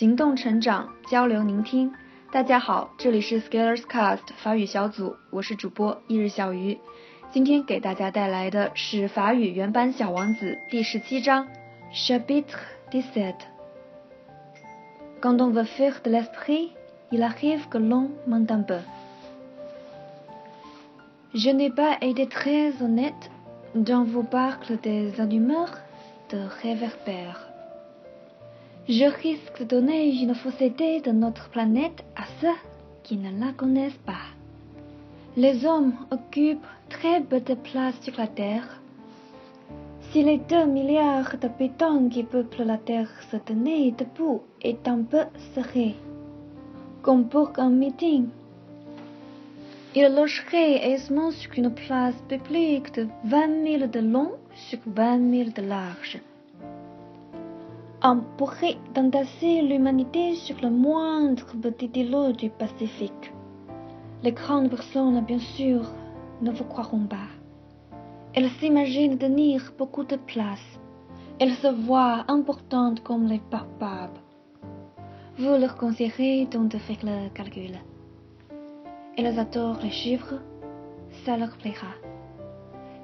行动成长，交流聆听。大家好，这里是 Scalers Cast 法语小组，我是主播一日小鱼。今天给大家带来的是法语原版《小王子》第十七章，Chapitre dix-sept。Quand on veut faire de l'esprit, il arrive que l'on mente un peu. Je n'ai pas été très honnête dans vos parcs des humeurs de réverbères. Je risque de donner une fausse idée de notre planète à ceux qui ne la connaissent pas. Les hommes occupent très peu de place sur la Terre. Si les deux milliards d'habitants qui peuplent la Terre se tenaient debout et un peu serrés, comme pour un meeting, ils logeraient aisément sur une place publique de 20 000 de long sur 20 000 de large. On pourrait d'entasser l'humanité sur le moindre petit îlot du Pacifique. Les grandes personnes, bien sûr, ne vous croiront pas. Elles s'imaginent tenir beaucoup de place. Elles se voient importantes comme les papables. Vous leur conseillerez donc de faire le calcul. Elles adorent les chiffres, ça leur plaira.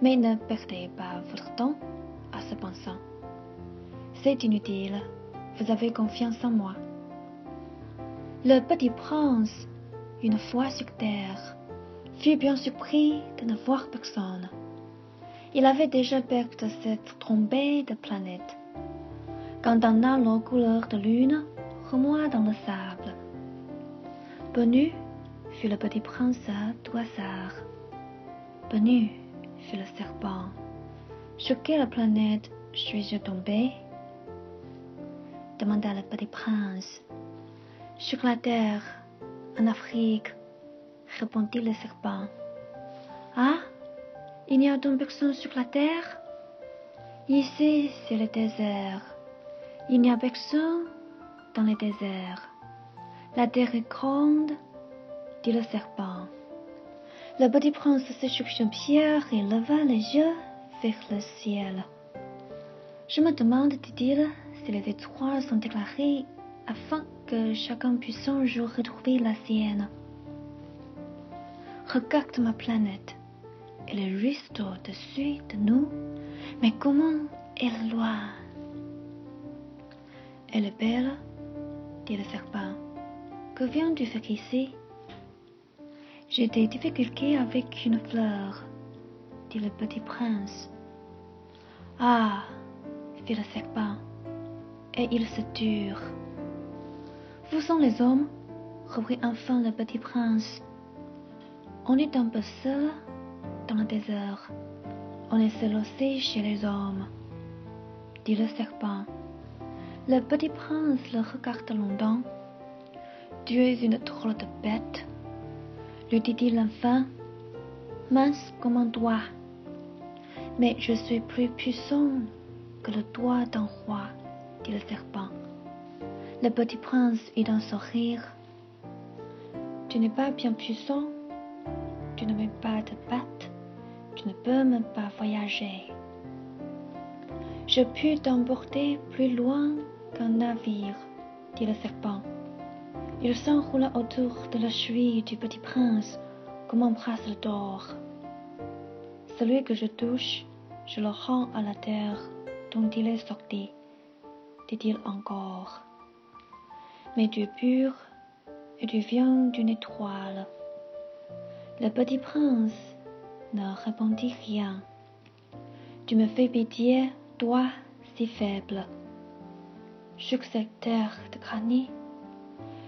Mais ne perdez pas votre temps à ce pensant. C'est inutile, vous avez confiance en moi. Le petit prince, une fois sur terre, fut bien surpris de ne voir personne. Il avait déjà peur de cette trompée de planètes. Quand un halo couleur de lune remoit dans le sable. Bonne fut le petit prince tout hasard. Fut le serpent. Sur quelle planète suis-je tombé? Demanda le petit prince. Sur la terre, en Afrique, répondit le serpent. Ah, il n'y a donc personne sur la terre? Ici, c'est le désert. Il n'y a personne dans le désert. La terre est grande, dit le serpent. Le petit prince se sur une pierre et leva les yeux vers le ciel. Je me demande, dit-il, les étoiles sont déclarées afin que chacun puisse un jour retrouver la sienne. Regarde ma planète. Elle est juste au-dessus de nous, mais comment elle est loin Elle est belle, dit le serpent. Que viens-tu faire ici J'ai des difficultés avec une fleur, dit le petit prince. Ah, fit le serpent, et il se dure. Vous sont les hommes, reprit enfin le petit prince. On est un peu seul dans le désert. On est seul aussi chez les hommes, dit le serpent. Le petit prince le regarda longtemps. Tu es une drôle de bête, lui dit-il enfin, mince comme un doigt. Mais je suis plus puissant que le doigt d'un roi, le serpent. Le petit prince eut un sourire. Tu n'es pas bien puissant, tu ne mets pas de pattes, tu ne peux même pas voyager. Je puis t'emporter plus loin qu'un navire, dit le serpent. Il s'enroula autour de la cheville du petit prince comme un bracelet d'or. Celui que je touche, je le rends à la terre dont il est sorti, dit-il encore. Mais tu es pur et tu viens d'une étoile. Le petit prince ne répondit rien. Tu me fais pitié, toi, si faible. Terre de granit,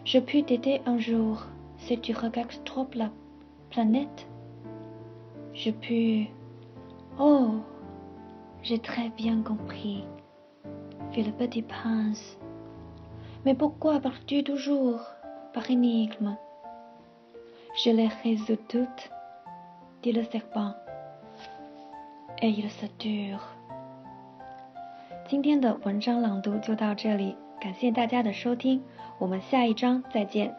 je puis t'aider un jour si tu regardes trop la planète. Je puis. Oh, j'ai très bien compris, fit le petit prince. Mais pourquoi parles-tu toujours par énigme Je les résous toutes, dit le serpent, et il se dure. 今天的文章朗读就到这里，感谢大家的收听，我们下一章再见。